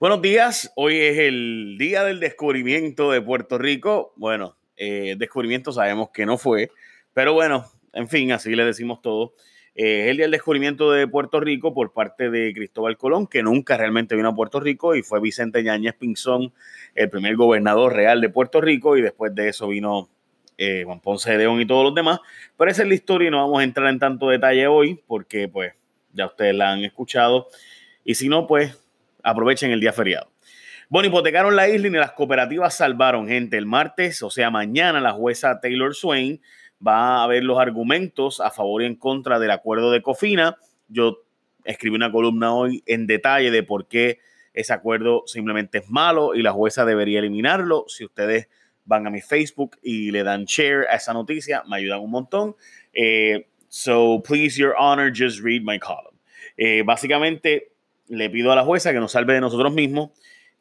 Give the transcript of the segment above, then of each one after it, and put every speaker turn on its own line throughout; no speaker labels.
Buenos días, hoy es el día del descubrimiento de Puerto Rico. Bueno, eh, descubrimiento sabemos que no fue, pero bueno, en fin, así le decimos todo. Eh, es el día del descubrimiento de Puerto Rico por parte de Cristóbal Colón, que nunca realmente vino a Puerto Rico, y fue Vicente Ñañez Pinzón, el primer gobernador real de Puerto Rico, y después de eso vino eh, Juan Ponce de León y todos los demás. Pero esa es la historia y no vamos a entrar en tanto detalle hoy, porque pues ya ustedes la han escuchado. Y si no, pues aprovechen el día feriado. Bueno, hipotecaron la isla y las cooperativas salvaron gente. El martes, o sea, mañana, la jueza Taylor Swain va a ver los argumentos a favor y en contra del acuerdo de Cofina. Yo escribí una columna hoy en detalle de por qué ese acuerdo simplemente es malo y la jueza debería eliminarlo. Si ustedes van a mi Facebook y le dan share a esa noticia, me ayudan un montón. Eh, so, please, Your Honor, just read my column. Eh, básicamente, le pido a la jueza que nos salve de nosotros mismos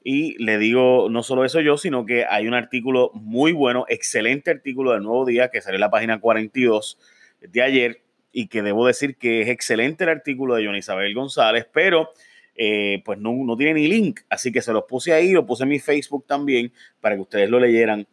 y le digo no solo eso yo, sino que hay un artículo muy bueno, excelente artículo del Nuevo Día que sale en la página 42 de ayer y que debo decir que es excelente el artículo de Joana Isabel González, pero eh, pues no, no tiene ni link, así que se los puse ahí, lo puse en mi Facebook también para que ustedes lo leyeran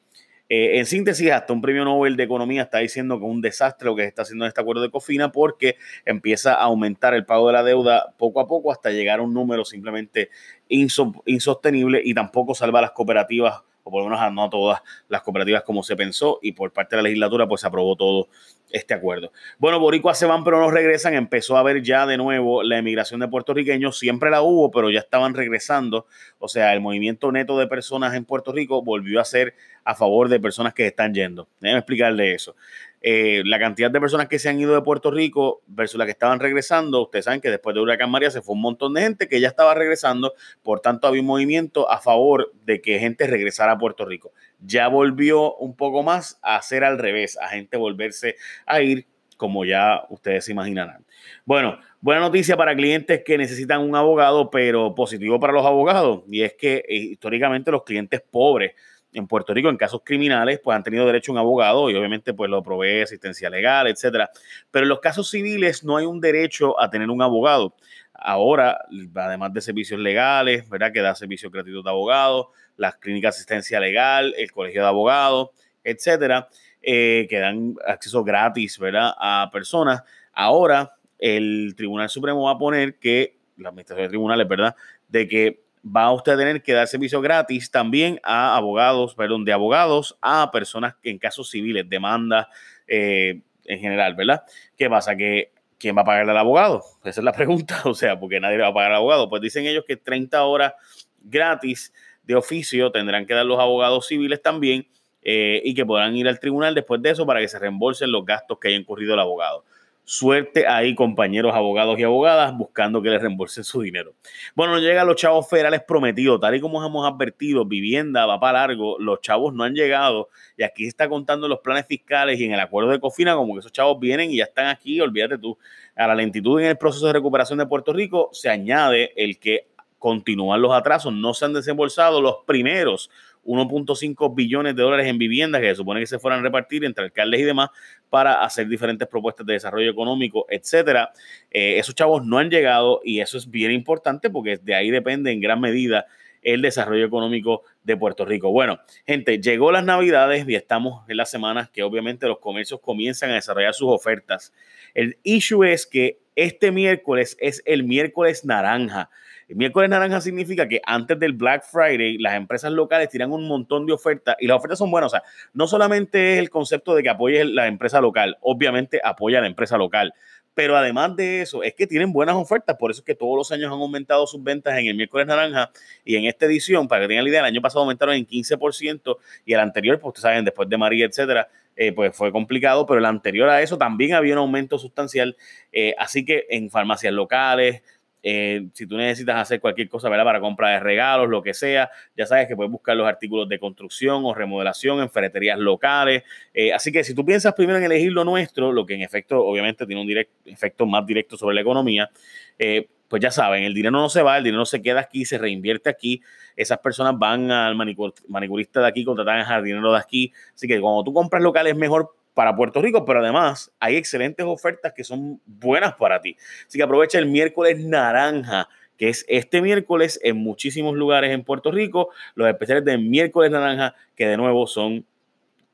eh, en síntesis, hasta un premio Nobel de Economía está diciendo que es un desastre lo que se está haciendo en este acuerdo de Cofina porque empieza a aumentar el pago de la deuda poco a poco hasta llegar a un número simplemente insostenible y tampoco salva a las cooperativas o por lo menos no a todas las cooperativas como se pensó y por parte de la legislatura pues se aprobó todo este acuerdo. Bueno, boricuas se van pero no regresan, empezó a haber ya de nuevo la emigración de puertorriqueños, siempre la hubo pero ya estaban regresando, o sea, el movimiento neto de personas en Puerto Rico volvió a ser a favor de personas que están yendo. Déjenme explicarle eso. Eh, la cantidad de personas que se han ido de Puerto Rico versus las que estaban regresando, ustedes saben que después de Huracán María se fue un montón de gente que ya estaba regresando, por tanto había un movimiento a favor de que gente regresara a Puerto Rico. Ya volvió un poco más a hacer al revés, a gente volverse a ir, como ya ustedes se imaginarán. Bueno, buena noticia para clientes que necesitan un abogado, pero positivo para los abogados, y es que eh, históricamente los clientes pobres en Puerto Rico en casos criminales pues han tenido derecho a un abogado y obviamente pues lo provee asistencia legal, etcétera. Pero en los casos civiles no hay un derecho a tener un abogado. Ahora, además de servicios legales, ¿verdad? Que da servicios gratuitos de abogados, las clínicas de asistencia legal, el colegio de abogados, etcétera, eh, que dan acceso gratis, ¿verdad? A personas. Ahora, el Tribunal Supremo va a poner que, la administración de tribunales, ¿verdad? De que va usted a tener que dar servicio gratis también a abogados, perdón, de abogados a personas en casos civiles, demandas eh, en general, ¿verdad? ¿Qué pasa? Que ¿quién va a pagar al abogado? Esa es la pregunta, o sea, porque nadie va a pagar al abogado. Pues dicen ellos que 30 horas gratis de oficio tendrán que dar los abogados civiles también eh, y que podrán ir al tribunal después de eso para que se reembolsen los gastos que haya incurrido el abogado. Suerte ahí, compañeros abogados y abogadas, buscando que les reembolsen su dinero. Bueno, no llegan los chavos federales prometidos, tal y como hemos advertido, vivienda va para largo, los chavos no han llegado y aquí está contando los planes fiscales y en el acuerdo de Cofina como que esos chavos vienen y ya están aquí, olvídate tú. A la lentitud en el proceso de recuperación de Puerto Rico se añade el que continúan los atrasos, no se han desembolsado los primeros 1.5 billones de dólares en viviendas que se supone que se fueran a repartir entre alcaldes y demás para hacer diferentes propuestas de desarrollo económico, etcétera. Eh, esos chavos no han llegado y eso es bien importante porque de ahí depende en gran medida el desarrollo económico de Puerto Rico. Bueno, gente, llegó las navidades y estamos en las semanas que obviamente los comercios comienzan a desarrollar sus ofertas. El issue es que este miércoles es el miércoles naranja. El miércoles naranja significa que antes del Black Friday las empresas locales tiran un montón de ofertas y las ofertas son buenas. O sea, no solamente es el concepto de que apoyes la empresa local, obviamente apoya a la empresa local, pero además de eso, es que tienen buenas ofertas. Por eso es que todos los años han aumentado sus ventas en el miércoles naranja y en esta edición, para que tengan la idea, el año pasado aumentaron en 15% y el anterior, pues ustedes saben, después de María, etcétera, eh, pues fue complicado, pero el anterior a eso también había un aumento sustancial. Eh, así que en farmacias locales, eh, si tú necesitas hacer cualquier cosa para compra de regalos, lo que sea, ya sabes que puedes buscar los artículos de construcción o remodelación en ferreterías locales. Eh, así que si tú piensas primero en elegir lo nuestro, lo que en efecto obviamente tiene un efecto más directo sobre la economía, eh, pues ya saben, el dinero no se va, el dinero se queda aquí, se reinvierte aquí. Esas personas van al manicurista de aquí, contratan al jardinero de aquí. Así que cuando tú compras local es mejor para Puerto Rico, pero además hay excelentes ofertas que son buenas para ti. Así que aprovecha el miércoles naranja que es este miércoles en muchísimos lugares en Puerto Rico, los especiales de miércoles naranja, que de nuevo son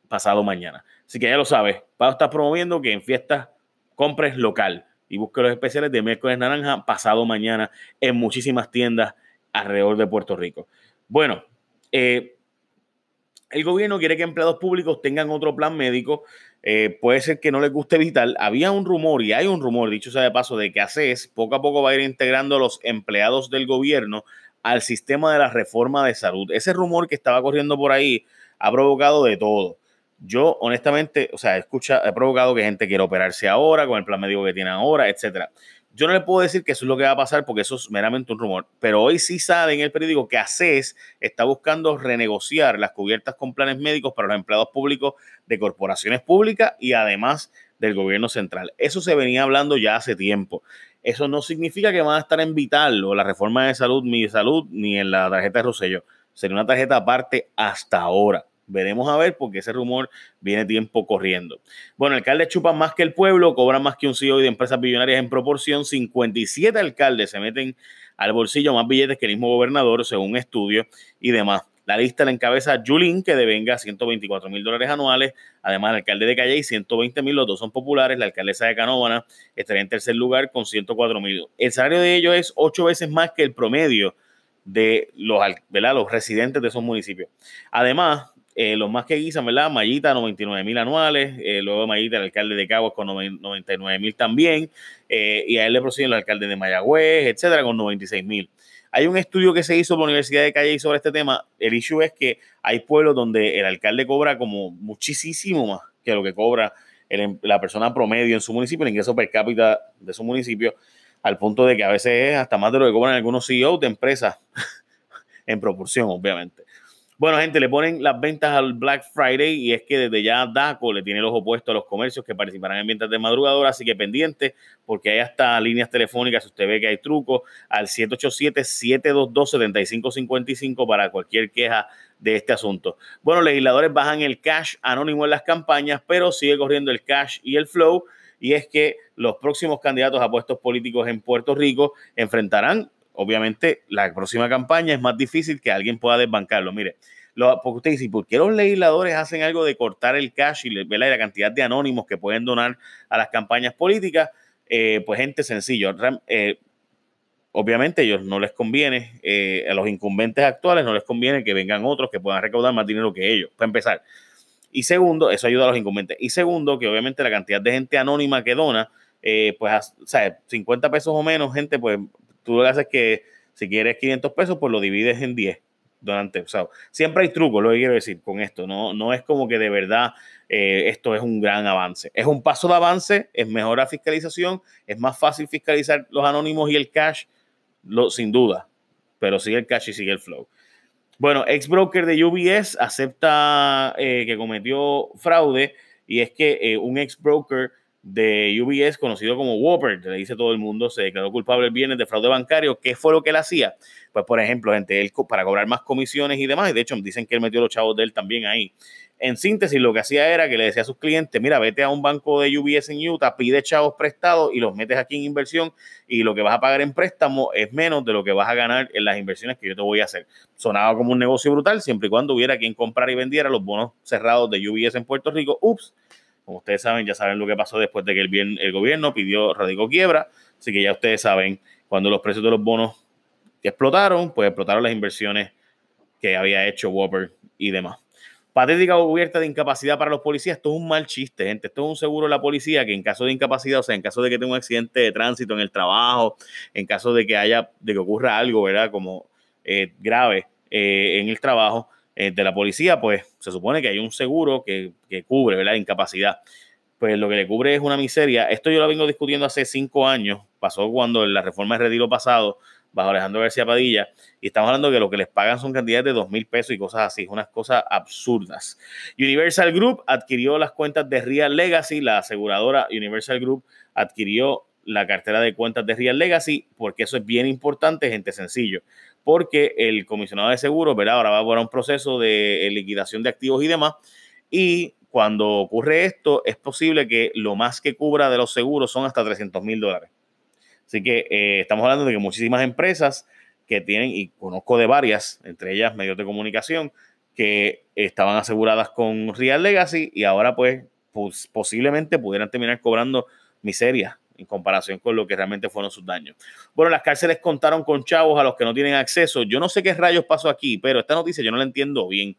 pasado mañana. Así que ya lo sabes, Pau está promoviendo que en fiestas compres local y busque los especiales de miércoles naranja pasado mañana en muchísimas tiendas alrededor de Puerto Rico. Bueno, eh, el gobierno quiere que empleados públicos tengan otro plan médico. Eh, puede ser que no les guste vital. Había un rumor, y hay un rumor, dicho sea de paso, de que ACES poco a poco va a ir integrando a los empleados del gobierno al sistema de la reforma de salud. Ese rumor que estaba corriendo por ahí ha provocado de todo. Yo, honestamente, o sea, escucha, he provocado que gente quiera operarse ahora con el plan médico que tiene ahora, etcétera. Yo no le puedo decir que eso es lo que va a pasar porque eso es meramente un rumor, pero hoy sí sale en el periódico que ACES está buscando renegociar las cubiertas con planes médicos para los empleados públicos de corporaciones públicas y además del gobierno central. Eso se venía hablando ya hace tiempo. Eso no significa que van a estar en Vital o la reforma de salud, mi salud, ni en la tarjeta de Rosello. Sería una tarjeta aparte hasta ahora. Veremos a ver porque ese rumor viene tiempo corriendo. Bueno, alcaldes chupan más que el pueblo, cobran más que un CEO de empresas billonarias en proporción. 57 alcaldes se meten al bolsillo más billetes que el mismo gobernador, según un estudio y demás. La lista la encabeza Julín, que devenga 124 mil dólares anuales. Además, el alcalde de Calle, 120 mil, los dos son populares. La alcaldesa de Canóvana estaría en tercer lugar con 104 mil. El salario de ellos es ocho veces más que el promedio de los residentes de esos municipios. Además, eh, los más que guisan, ¿verdad? Mayita, 99 mil anuales. Eh, luego Mayita, el alcalde de Caguas, con 99 mil también. Eh, y a él le proceden los alcaldes de Mayagüez, etcétera, con 96 mil. Hay un estudio que se hizo por la Universidad de Calle sobre este tema. El issue es que hay pueblos donde el alcalde cobra como muchísimo más que lo que cobra em, la persona promedio en su municipio, el ingreso per cápita de su municipio, al punto de que a veces es hasta más de lo que cobran algunos CEOs de empresas, en proporción, obviamente. Bueno, gente, le ponen las ventas al Black Friday y es que desde ya DACO le tiene los opuestos a los comercios que participarán en ventas de madrugadora, así que pendiente porque hay hasta líneas telefónicas, si usted ve que hay trucos, al 787-722-7555 para cualquier queja de este asunto. Bueno, legisladores bajan el cash anónimo en las campañas, pero sigue corriendo el cash y el flow y es que los próximos candidatos a puestos políticos en Puerto Rico enfrentarán obviamente la próxima campaña es más difícil que alguien pueda desbancarlo. Mire, lo, porque usted dice, ¿por qué los legisladores hacen algo de cortar el cash y la cantidad de anónimos que pueden donar a las campañas políticas? Eh, pues gente sencillo. Eh, obviamente ellos no les conviene, eh, a los incumbentes actuales no les conviene que vengan otros que puedan recaudar más dinero que ellos, para empezar. Y segundo, eso ayuda a los incumbentes. Y segundo, que obviamente la cantidad de gente anónima que dona, pues, o sea, 50 pesos o menos, gente, pues tú lo que haces es que si quieres 500 pesos, pues lo divides en 10 durante, o sea, siempre hay trucos, lo que quiero decir con esto, no, no es como que de verdad eh, esto es un gran avance, es un paso de avance, es mejor la fiscalización, es más fácil fiscalizar los anónimos y el cash, lo, sin duda, pero sigue el cash y sigue el flow. Bueno, ex broker de UBS acepta eh, que cometió fraude y es que eh, un ex broker de UBS, conocido como Whopper, le dice todo el mundo, se declaró culpable el viernes de fraude bancario. ¿Qué fue lo que él hacía? Pues, por ejemplo, gente, él para cobrar más comisiones y demás, y de hecho dicen que él metió los chavos de él también ahí. En síntesis, lo que hacía era que le decía a sus clientes, mira, vete a un banco de UBS en Utah, pide chavos prestados y los metes aquí en inversión y lo que vas a pagar en préstamo es menos de lo que vas a ganar en las inversiones que yo te voy a hacer. Sonaba como un negocio brutal siempre y cuando hubiera quien comprara y vendiera los bonos cerrados de UBS en Puerto Rico. Ups, como ustedes saben, ya saben lo que pasó después de que el, gobierno pidió, radicó quiebra. Así que ya ustedes saben, cuando los precios de los bonos explotaron, pues explotaron las inversiones que había hecho Whopper y demás. Patética cubierta de incapacidad para los policías. Esto es un mal chiste, gente. Esto es un seguro de la policía que en caso de incapacidad, o sea, en caso de que tenga un accidente de tránsito en el trabajo, en caso de que haya, de que ocurra algo, ¿verdad? Como eh, grave eh, en el trabajo, eh, de la policía, pues se supone que hay un seguro que, que cubre, ¿verdad? Incapacidad. Pues lo que le cubre es una miseria. Esto yo lo vengo discutiendo hace cinco años. Pasó cuando la reforma de retiro pasado, bajo Alejandro García Padilla, y estamos hablando de que lo que les pagan son cantidades de dos mil pesos y cosas así, unas cosas absurdas. Universal Group adquirió las cuentas de Real Legacy, la aseguradora Universal Group adquirió la cartera de cuentas de Real Legacy, porque eso es bien importante, gente sencillo porque el comisionado de seguros, ¿verdad? Ahora va a haber un proceso de liquidación de activos y demás. Y cuando ocurre esto, es posible que lo más que cubra de los seguros son hasta 300 mil dólares. Así que eh, estamos hablando de que muchísimas empresas que tienen, y conozco de varias, entre ellas medios de comunicación, que estaban aseguradas con Real Legacy y ahora pues posiblemente pudieran terminar cobrando miseria en comparación con lo que realmente fueron sus daños. Bueno, las cárceles contaron con chavos a los que no tienen acceso. Yo no sé qué rayos pasó aquí, pero esta noticia yo no la entiendo bien.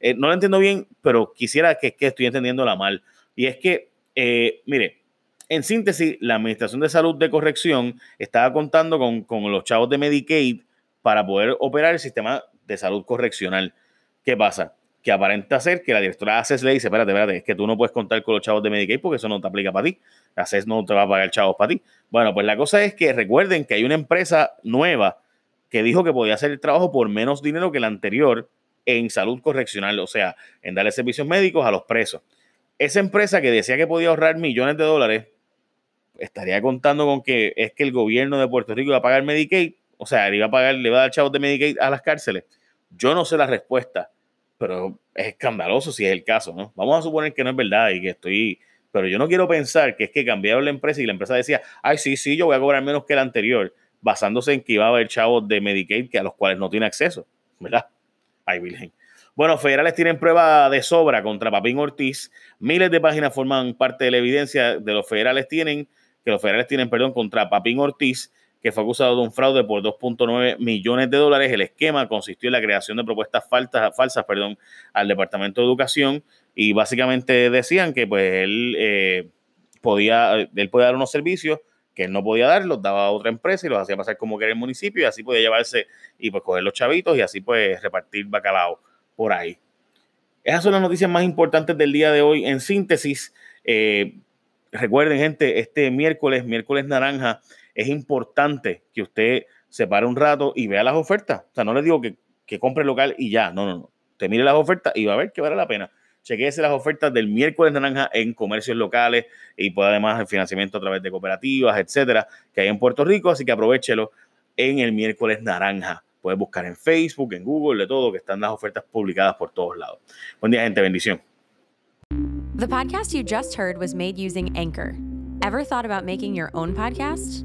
Eh, no la entiendo bien, pero quisiera que, que estoy entendiéndola mal. Y es que, eh, mire, en síntesis, la Administración de Salud de Corrección estaba contando con, con los chavos de Medicaid para poder operar el sistema de salud correccional. ¿Qué pasa? Que aparenta ser que la directora de ACES le dice, espérate, espérate, es que tú no puedes contar con los chavos de Medicaid porque eso no te aplica para ti. ACES no te va a pagar chavos para ti. Bueno, pues la cosa es que recuerden que hay una empresa nueva que dijo que podía hacer el trabajo por menos dinero que la anterior en salud correccional, o sea, en darle servicios médicos a los presos. Esa empresa que decía que podía ahorrar millones de dólares, estaría contando con que es que el gobierno de Puerto Rico iba a pagar Medicaid, o sea, le iba a pagar, le iba a dar chavos de Medicaid a las cárceles. Yo no sé la respuesta, pero es escandaloso si es el caso, ¿no? Vamos a suponer que no es verdad y que estoy, pero yo no quiero pensar que es que cambiaron la empresa y la empresa decía, ay, sí, sí, yo voy a cobrar menos que la anterior, basándose en que iba a haber chavos de Medicaid que a los cuales no tiene acceso, ¿verdad? Ay, Virgen. Bueno, federales tienen prueba de sobra contra Papín Ortiz. Miles de páginas forman parte de la evidencia de los federales tienen, que los federales tienen, perdón, contra Papín Ortiz, que fue acusado de un fraude por 2.9 millones de dólares. El esquema consistió en la creación de propuestas falsas, al Departamento de Educación y básicamente decían que pues él eh, podía, él podía dar unos servicios que él no podía dar, los daba a otra empresa y los hacía pasar como que era el municipio y así podía llevarse y pues coger los chavitos y así pues repartir bacalao por ahí. Esas son las noticias más importantes del día de hoy. En síntesis, eh, recuerden gente, este miércoles, miércoles naranja, es importante que usted se pare un rato y vea las ofertas. O sea, no le digo que, que compre local y ya, no, no, no. Te mire las ofertas y va a ver que vale la pena chequeese las ofertas del miércoles naranja en comercios locales y puede además el financiamiento a través de cooperativas, etcétera, que hay en Puerto Rico, así que aprovechelo en el miércoles naranja. Puedes buscar en Facebook, en Google, de todo, que están las ofertas publicadas por todos lados. Buen día, gente. Bendición.
The podcast you just heard was made using Anchor. Ever thought about making your own podcast?